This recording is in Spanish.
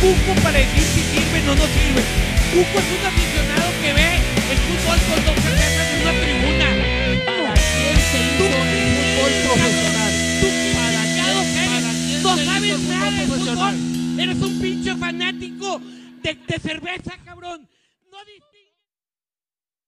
Cuco para decir si sirve o no sirve. Cuco es un aficionado que ve el fútbol con dos cervezas en una tribuna. ¿Para quién se hizo el fútbol profesional? Tú ¿Para callado para eres. quién No sabes el nada de fútbol. Eres un pinche fanático de, de cerveza, cabrón. No distingues.